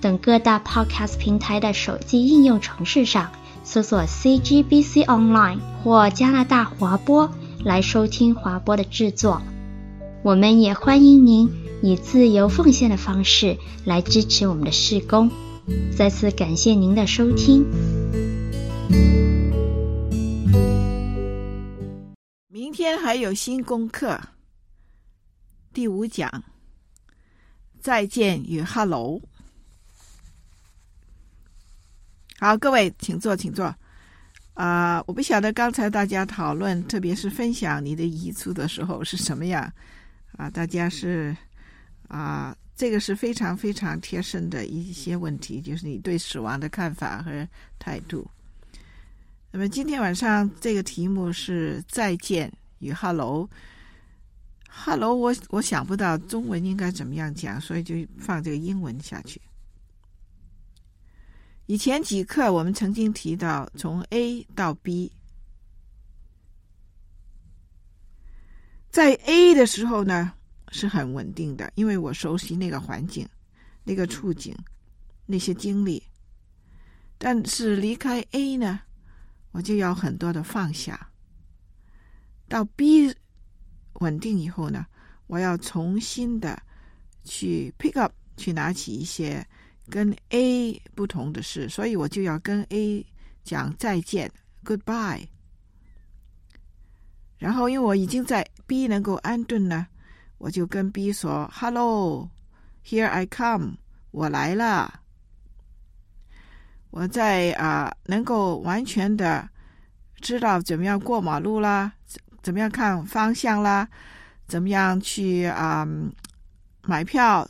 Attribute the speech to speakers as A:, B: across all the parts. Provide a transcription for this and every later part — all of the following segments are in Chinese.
A: 等各大 Podcast 平台的手机应用程式上搜索 CGBC Online 或加拿大华播来收听华播的制作。我们也欢迎您以自由奉献的方式来支持我们的事工。再次感谢您的收听。
B: 明天还有新功课。第五讲，再见与 Hello。好，各位请坐，请坐。啊、我不晓得刚才大家讨论，特别是分享你的遗嘱的时候是什么样啊、大家是啊、这个是非常非常贴身的一些问题，就是你对死亡的看法和态度。那么今天晚上这个题目是再见与 Hello。Hello，我我想不到中文应该怎么样讲，所以就放这个英文下去。以前几课我们曾经提到，从 A 到 B，在 A 的时候呢是很稳定的，因为我熟悉那个环境、那个处境、那些经历。但是离开 A 呢，我就要很多的放下。到 B。稳定以后呢，我要重新的去 pick up，去拿起一些跟 A 不同的事，所以我就要跟 A 讲再见，goodbye。然后因为我已经在 B 能够安顿呢，我就跟 B 说：“Hello，here I come，我来了。”我在啊，能够完全的知道怎么样过马路啦。怎么样看方向啦？怎么样去啊、嗯、买票？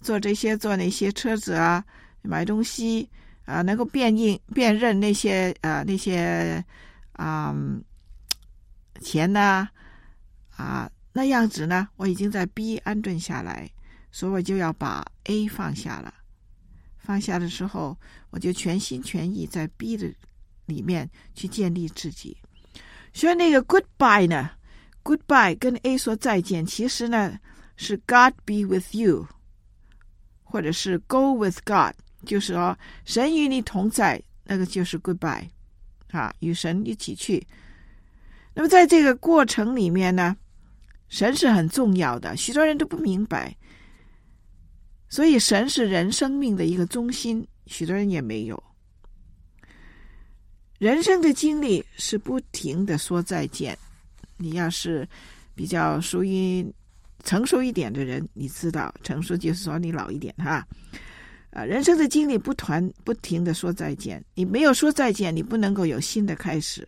B: 坐这些坐那些车子啊？买东西啊？能够辨认辨认那些啊那些啊、嗯、钱呢？啊那样子呢？我已经在 B 安顿下来，所以我就要把 A 放下了。放下的时候，我就全心全意在 B 的里面去建立自己。所以那个 goodbye 呢，goodbye 跟 A 说再见，其实呢是 God be with you，或者是 go with God，就是说神与你同在，那个就是 goodbye，啊，与神一起去。那么在这个过程里面呢，神是很重要的，许多人都不明白，所以神是人生命的一个中心，许多人也没有。人生的经历是不停的说再见。你要是比较属于成熟一点的人，你知道，成熟就是说你老一点哈。啊，人生的经历不团不停的说再见，你没有说再见，你不能够有新的开始。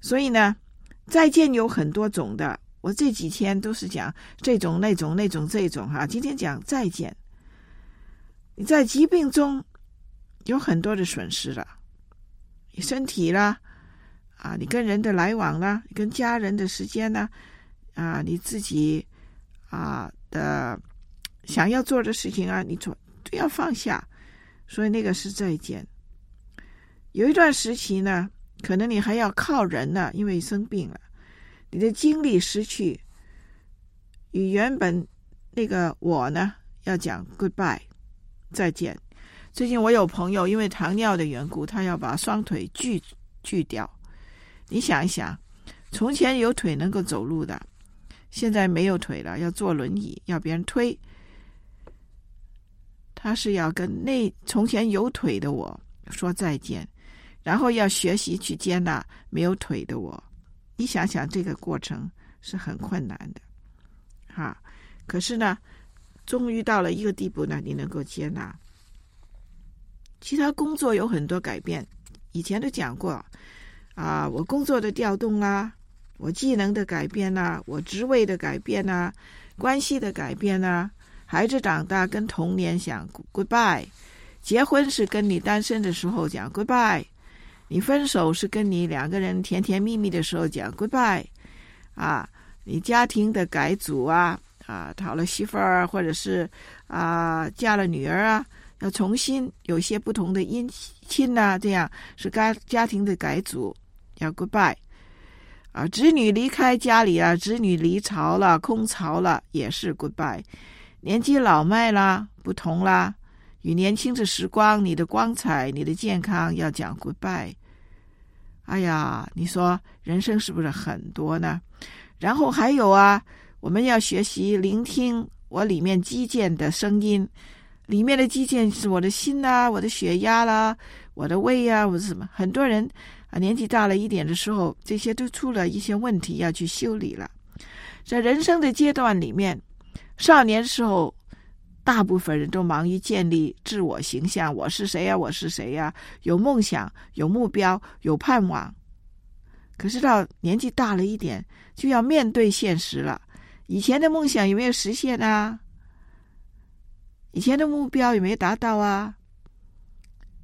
B: 所以呢，再见有很多种的。我这几天都是讲这种、那种、那种、这种哈。今天讲再见。你在疾病中有很多的损失了。你身体啦，啊，你跟人的来往啦，跟家人的时间呢，啊，你自己啊的想要做的事情啊，你做都要放下，所以那个是再见。有一段时期呢，可能你还要靠人呢，因为生病了，你的精力失去，与原本那个我呢，要讲 goodbye，再见。最近我有朋友因为糖尿的缘故，他要把双腿锯锯掉。你想一想，从前有腿能够走路的，现在没有腿了，要坐轮椅，要别人推。他是要跟那从前有腿的我说再见，然后要学习去接纳没有腿的我。你想想，这个过程是很困难的，哈。可是呢，终于到了一个地步呢，你能够接纳。其他工作有很多改变，以前都讲过，啊，我工作的调动啊，我技能的改变呐，我职位的改变呐，关系的改变呐，孩子长大跟童年讲 goodbye，结婚是跟你单身的时候讲 goodbye，你分手是跟你两个人甜甜蜜蜜的时候讲 goodbye，啊，你家庭的改组啊，啊，讨了媳妇儿或者是啊嫁了女儿啊，要重新有些不同的姻亲呐，这样是家家庭的改组，要 goodbye。啊，子女离开家里啊，子女离巢了，空巢了，也是 goodbye。年纪老迈啦，不同啦，与年轻的时光，你的光彩，你的健康，要讲 goodbye。哎呀，你说人生是不是很多呢？然后还有啊，我们要学习聆听我里面肌腱的声音，里面的肌腱是我的心呐、我的血压啦，我的胃呀、我是什么？很多人。啊，年纪大了一点的时候，这些都出了一些问题，要去修理了。在人生的阶段里面，少年时候，大部分人都忙于建立自我形象，我是谁呀？我是谁呀？有梦想，有目标，有盼望。可是到年纪大了一点，就要面对现实了。以前的梦想有没有实现啊？以前的目标有没有达到啊？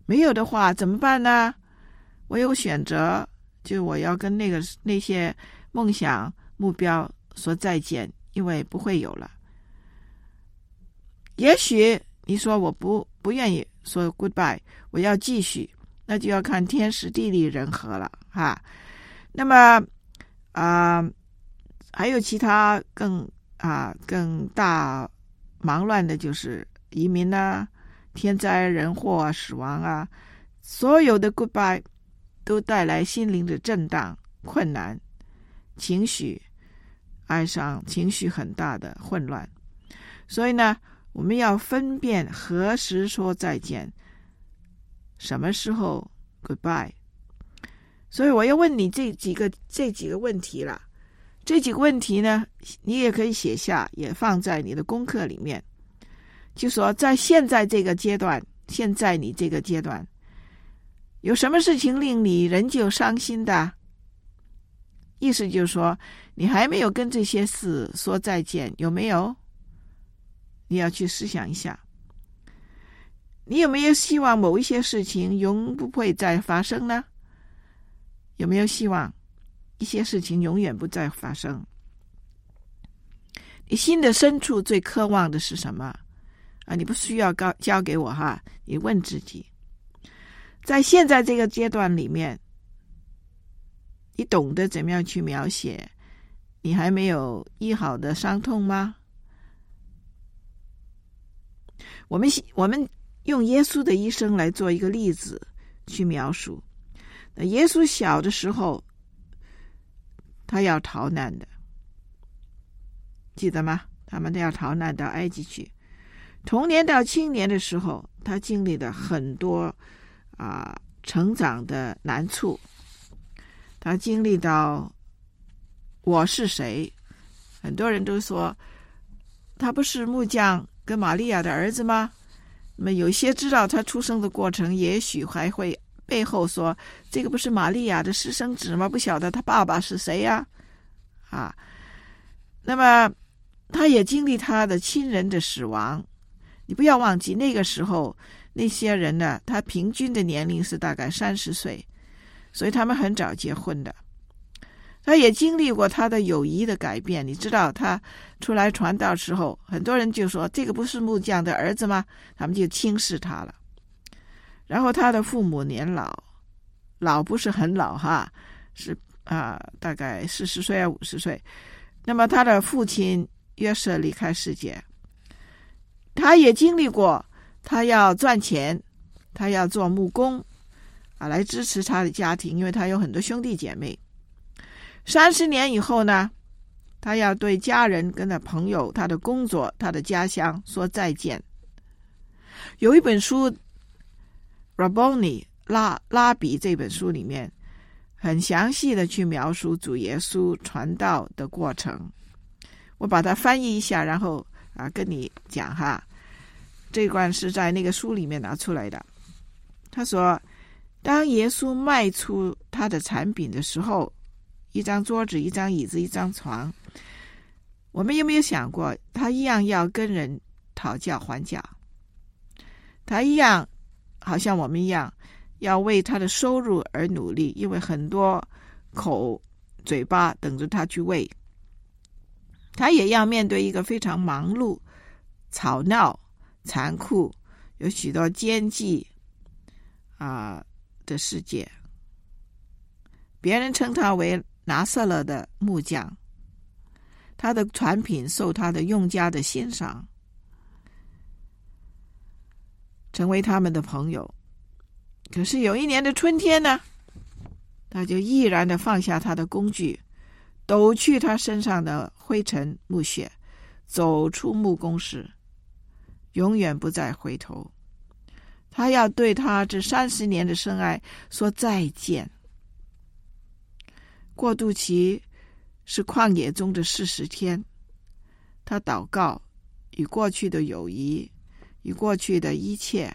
B: 没有的话，怎么办呢？我有选择，就我要跟那个那些梦想目标说再见，因为不会有了。也许你说我不不愿意说 goodbye，我要继续，那就要看天时地利人和了哈。那么啊、还有其他更啊更大忙乱的，就是移民啊、天灾人祸啊、死亡啊，所有的 goodbye。都带来心灵的震荡、困难、情绪、哀伤、情绪很大的混乱。所以呢，我们要分辨何时说再见，什么时候 goodbye。所以我要问你这几个这几个问题了。这几个问题呢，你也可以写下，也放在你的功课里面。就说在现在这个阶段，现在你这个阶段。有什么事情令你仍旧伤心的？意思就是说，你还没有跟这些事说再见，有没有？你要去思想一下。你有没有希望某一些事情永不会再发生呢？有没有希望一些事情永远不再发生？你心的深处最渴望的是什么？啊，你不需要告交给我哈，你问自己。在现在这个阶段里面，你懂得怎么样去描写你还没有医好的伤痛吗？我们我们用耶稣的一生来做一个例子去描述。那耶稣小的时候，他要逃难的，记得吗？他们都要逃难到埃及去。童年到青年的时候，他经历了很多。啊，成长的难处，他经历到我是谁？很多人都说他不是木匠跟玛利亚的儿子吗？那么有些知道他出生的过程，也许还会背后说这个不是玛利亚的私生子吗？不晓得他爸爸是谁呀？啊，那么他也经历他的亲人的死亡。你不要忘记那个时候。那些人呢，他平均的年龄是大概三十岁，所以他们很早结婚的。他也经历过他的友谊的改变。你知道，他出来传道时候，很多人就说：“这个不是木匠的儿子吗？”他们就轻视他了。然后他的父母年老，老不是很老哈，是啊，大概四十岁啊五十岁。那么他的父亲约瑟离开世界，他也经历过。他要赚钱，他要做木工，啊，来支持他的家庭，因为他有很多兄弟姐妹。三十年以后呢，他要对家人、跟他朋友、他的工作、他的家乡说再见。有一本书《Rabboni 拉拉比》这本书里面，很详细的去描述主耶稣传道的过程。我把它翻译一下，然后啊，跟你讲哈。这一段是在那个书里面拿出来的。他说：“当耶稣卖出他的产品的时候，一张桌子、一张椅子、一张床，我们有没有想过，他一样要跟人讨价还价？他一样好像我们一样，要为他的收入而努力，因为很多口嘴巴等着他去喂。他也要面对一个非常忙碌、吵闹、残酷、有许多奸计啊的世界。别人称他为拿撒勒的木匠，他的产品受他的用家的欣赏，成为他们的朋友。可是有一年的春天呢，他就毅然的放下他的工具。抖去他身上的灰尘木屑，走出木工室，永远不再回头。他要对他这三十年的深爱说再见。过渡期是旷野中的四十天，他祷告，与过去的友谊，与过去的一切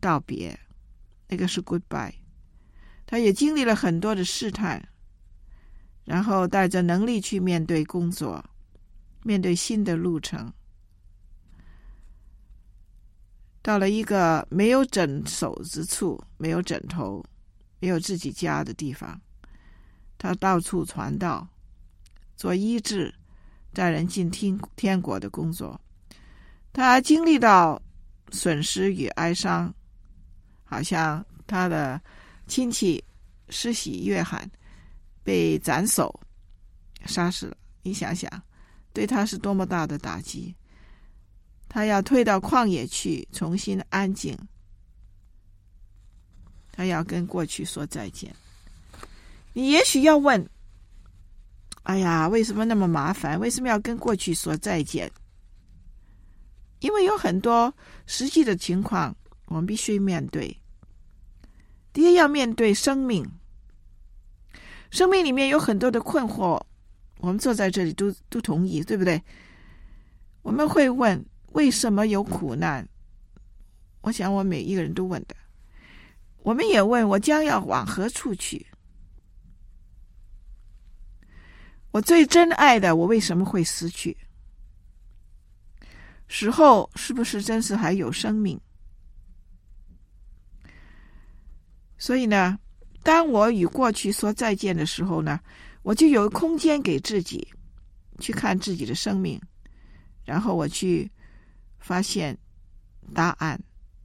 B: 道别，那个是 goodbye。他也经历了很多的试探。然后带着能力去面对工作，面对新的路程。到了一个没有枕首之处，没有枕头，没有自己家的地方，他到处传道，做医治，带人进天天国的工作。他经历到损失与哀伤，好像他的亲戚施洗约翰。被斩首，杀死了。你想想，对他是多么大的打击。他要退到旷野去，重新安静。他要跟过去说再见。你也许要问：哎呀，为什么那么麻烦？为什么要跟过去说再见？因为有很多实际的情况，我们必须面对。第一，要面对生命。生命里面有很多的困惑，我们坐在这里都都同意，对不对？我们会问为什么有苦难？我想我每一个人都问的。我们也问我将要往何处去？我最珍爱的，我为什么会失去？死后是不是真是还有生命？所以呢，当我与过去说再见的时候呢，我就有空间给自己去看自己的生命，然后我去发现答案。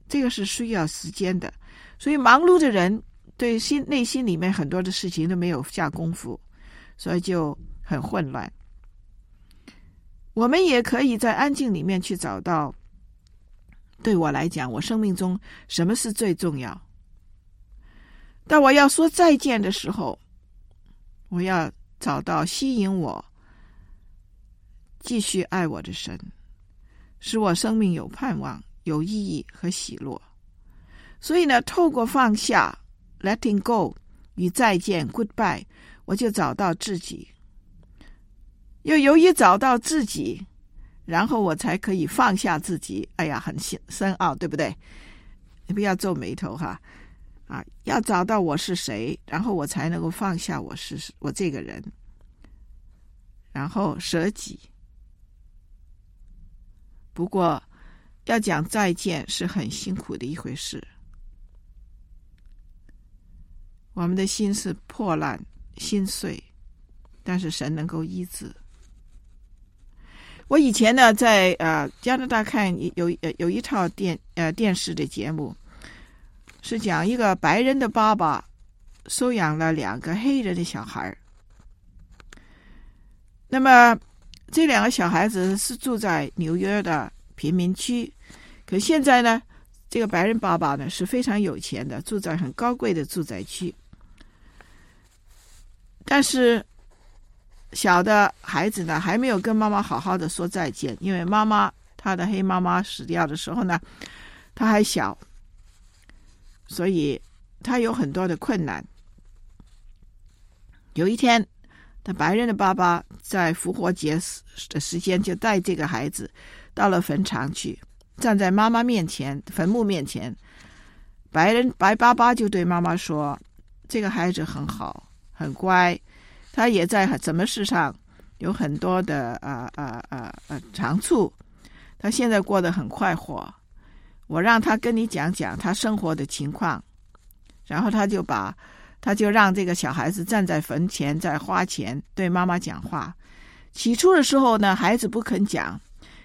B: 这个是需要时间的，所以忙碌的人对心内心里面很多的事情都没有下功夫，所以就很混乱。我们也可以在安静里面去找到，对我来讲，我生命中什么是最重要？当我要说再见的时候，我要找到吸引我继续爱我的神，使我生命有盼望、有意义和喜乐。所以呢，透过放下 （letting go） 与再见 （goodbye），我就找到自己。又由于找到自己，然后我才可以放下自己。哎呀，很深深奥，对不对？你不要皱眉头哈。啊，要找到我是谁，然后我才能够放下我是我这个人，然后舍己。不过，要讲再见是很辛苦的一回事。我们的心是破烂、心碎，但是神能够医治。我以前呢，在呃加拿大看有有有一套电呃电视的节目。是讲一个白人的爸爸收养了两个黑人的小孩。那么这两个小孩子是住在纽约的贫民区，可现在呢，这个白人爸爸呢是非常有钱的，住在很高贵的住宅区。但是小的孩子呢还没有跟妈妈好好的说再见，因为妈妈他的黑妈妈死掉的时候呢，他还小。所以他有很多的困难。有一天，他白人的爸爸在复活节时的时间就带这个孩子到了坟场去，站在妈妈面前，坟墓面前，白人白爸爸就对妈妈说：“这个孩子很好，很乖，他也在什么事上有很多的啊啊啊啊长处，他现在过得很快活。”我让他跟你讲讲他生活的情况，然后他就把，他就让这个小孩子站在坟前，在花前对妈妈讲话。起初的时候呢，孩子不肯讲，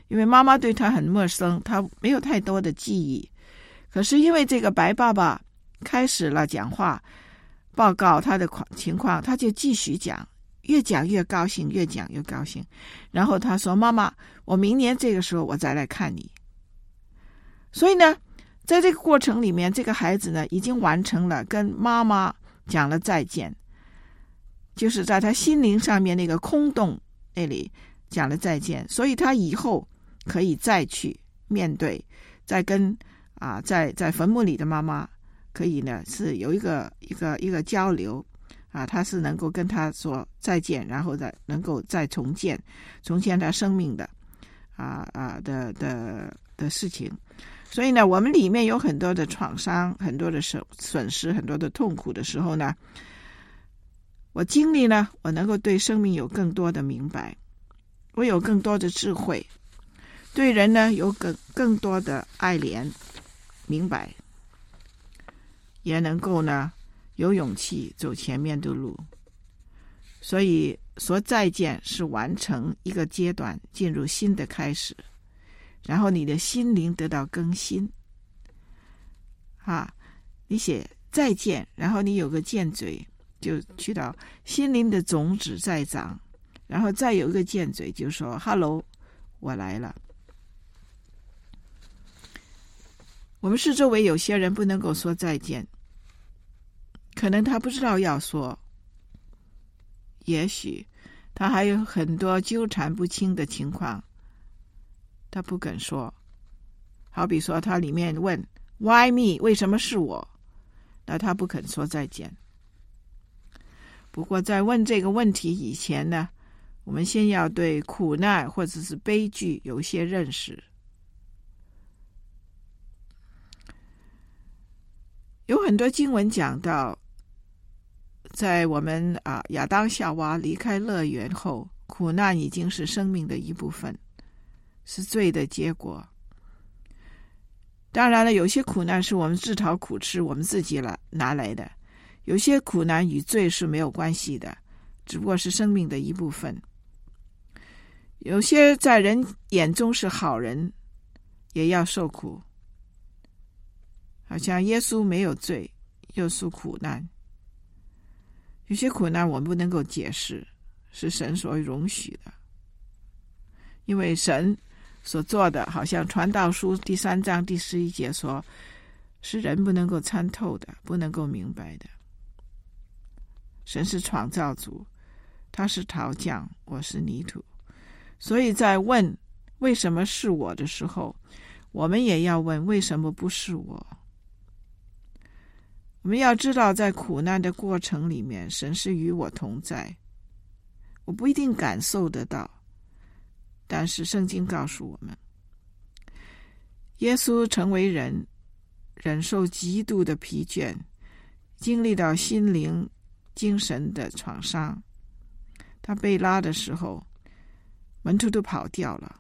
B: 因为妈妈对他很陌生，他没有太多的记忆。可是因为这个白爸爸开始了讲话，报告他的情况，他就继续讲，越讲越高兴，越讲越高兴。然后他说：“妈妈，我明年这个时候我再来看你。”所以呢，在这个过程里面，这个孩子呢已经完成了跟妈妈讲了再见，就是在他心灵上面那个空洞那里讲了再见，所以他以后可以再去面对，再跟啊在在坟墓里的妈妈可以呢是有一个一个一个交流啊，他是能够跟他说再见，然后再能够再重建重建他生命的啊啊的的的事情。所以呢，我们里面有很多的创伤，很多的损损失，很多的痛苦的时候呢，我经历呢，我能够对生命有更多的明白，我有更多的智慧，对人呢有更更多的爱怜，明白，也能够呢有勇气走前面的路。所以说再见是完成一个阶段，进入新的开始。然后你的心灵得到更新，啊，你写再见，然后你有个见嘴，就去到心灵的种子在长，然后再有一个见嘴，就说 “hello，我来了”。我们是周围有些人不能够说再见，可能他不知道要说，也许他还有很多纠缠不清的情况。他不肯说，好比说他里面问 “Why me？” 为什么是我？那他不肯说再见。不过在问这个问题以前呢，我们先要对苦难或者是悲剧有些认识。有很多经文讲到，在我们啊亚当夏娃离开乐园后，苦难已经是生命的一部分。是罪的结果。当然了，有些苦难是我们自讨苦吃，我们自己了拿来的；有些苦难与罪是没有关系的，只不过是生命的一部分。有些在人眼中是好人，也要受苦。好像耶稣没有罪，又受苦难。有些苦难我们不能够解释，是神所容许的，因为神。所做的，好像《传道书》第三章第十一节说，是人不能够参透的，不能够明白的。神是创造主，他是陶匠，我是泥土。所以在问为什么是我的时候，我们也要问为什么不是我。我们要知道，在苦难的过程里面，神是与我同在，我不一定感受得到。但是圣经告诉我们，耶稣成为人，忍受极度的疲倦，经历到心灵、精神的创伤。他被拉的时候，门徒都跑掉了。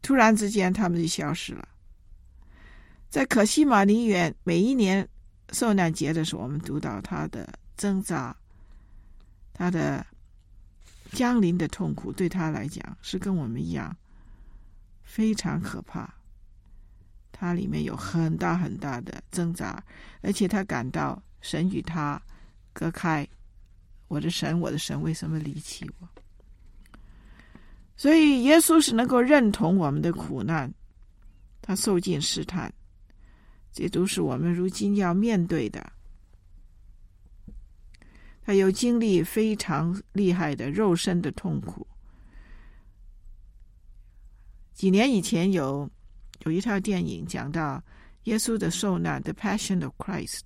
B: 突然之间，他们就消失了。在可西马尼园，每一年受难节的时候，我们读到他的挣扎，他的。降临的痛苦对他来讲是跟我们一样非常可怕，他里面有很大很大的挣扎，而且他感到神与他隔开。我的神，我的神，为什么离弃我？所以耶稣是能够认同我们的苦难，他受尽试探，这都是我们如今要面对的。他有经历非常厉害的肉身的痛苦。几年以前有有一套电影讲到耶稣的受难，《The Passion of Christ》。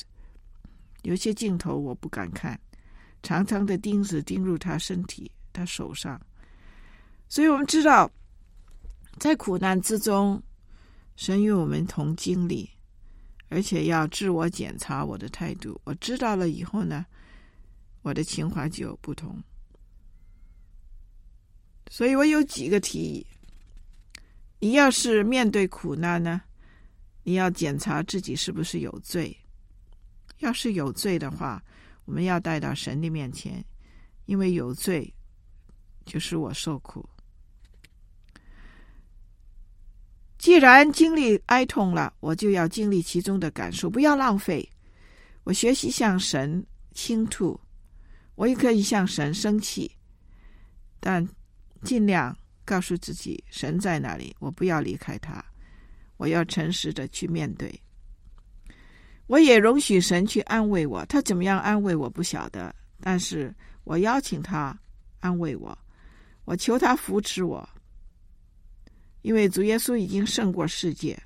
B: 有些镜头我不敢看，长长的钉子钉入他身体、他手上。所以我们知道，在苦难之中，神与我们同经历，而且要自我检查我的态度。我知道了以后呢，我的情怀就有不同，所以我有几个提议。你要是面对苦难呢，你要检查自己是不是有罪。要是有罪的话，我们要带到神的面前，因为有罪就是我受苦。既然经历哀痛了，我就要经历其中的感受，不要浪费。我学习向神倾吐，我也可以向神生气，但尽量告诉自己，神在哪里，我不要离开他，我要诚实的去面对。我也容许神去安慰我，他怎么样安慰我不晓得，但是我邀请他安慰我，我求他扶持我。因为主耶稣已经胜过世界，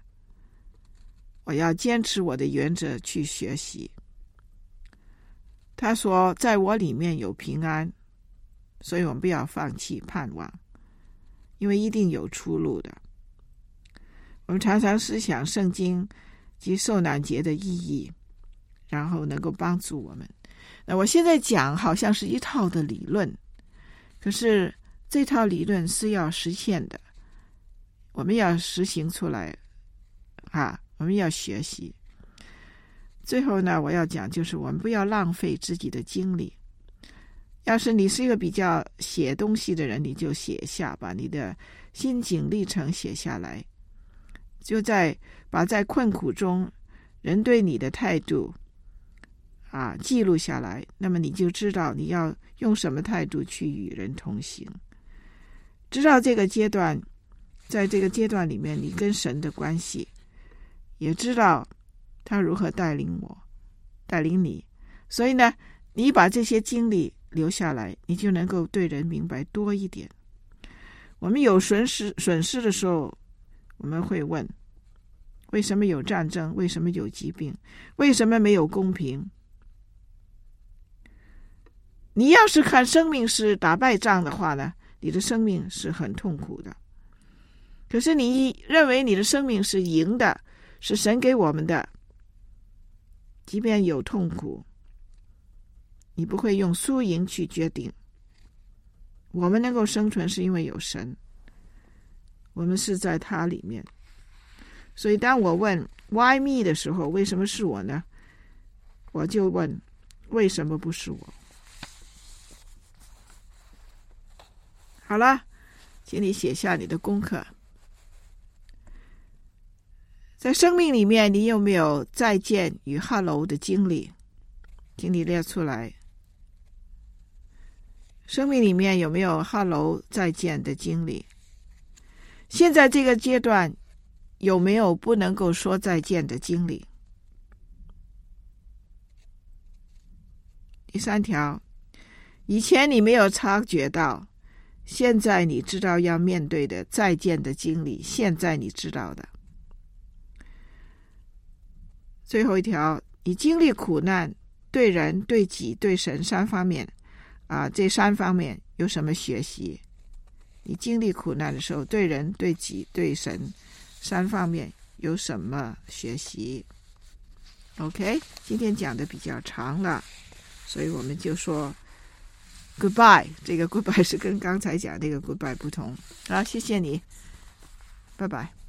B: 我要坚持我的原则去学习。他说，在我里面有平安，所以我们不要放弃盼望，因为一定有出路的。我们常常思想圣经及受难节的意义，然后能够帮助我们。那我现在讲好像是一套的理论，可是这套理论是要实现的。我们要实行出来，啊，我们要学习。最后呢，我要讲就是，我们不要浪费自己的精力。要是你是一个比较写东西的人，你就写下，把你的心境历程写下来，就在把在困苦中人对你的态度啊记录下来，那么你就知道你要用什么态度去与人同行。知道这个阶段。在这个阶段里面，你跟神的关系，也知道他如何带领我，带领你。所以呢，你把这些经历留下来，你就能够对人明白多一点。我们有损失损失的时候，我们会问：为什么有战争？为什么有疾病？为什么没有公平？你要是看生命是打败仗的话呢，你的生命是很痛苦的。可是你认为你的生命是赢的，是神给我们的，即便有痛苦，你不会用输赢去决定。我们能够生存是因为有神，我们是在他里面。所以当我问 “Why me” 的时候，为什么是我呢？我就问为什么不是我？好了，请你写下你的功课。在生命里面，你有没有再见与 hello 的经历？请你列出来。生命里面有没有 hello 再见的经历？现在这个阶段有没有不能够说再见的经历？第三条，以前你没有察觉到，现在你知道要面对的再见的经历，现在你知道的。最后一条，你经历苦难，对人、对己、对神三方面，啊，这三方面有什么学习？你经历苦难的时候，对人、对己、对神三方面有什么学习？OK，今天讲的比较长了，所以我们就说 Goodbye。这个 Goodbye 是跟刚才讲那个 Goodbye 不同。好，谢谢你，拜拜。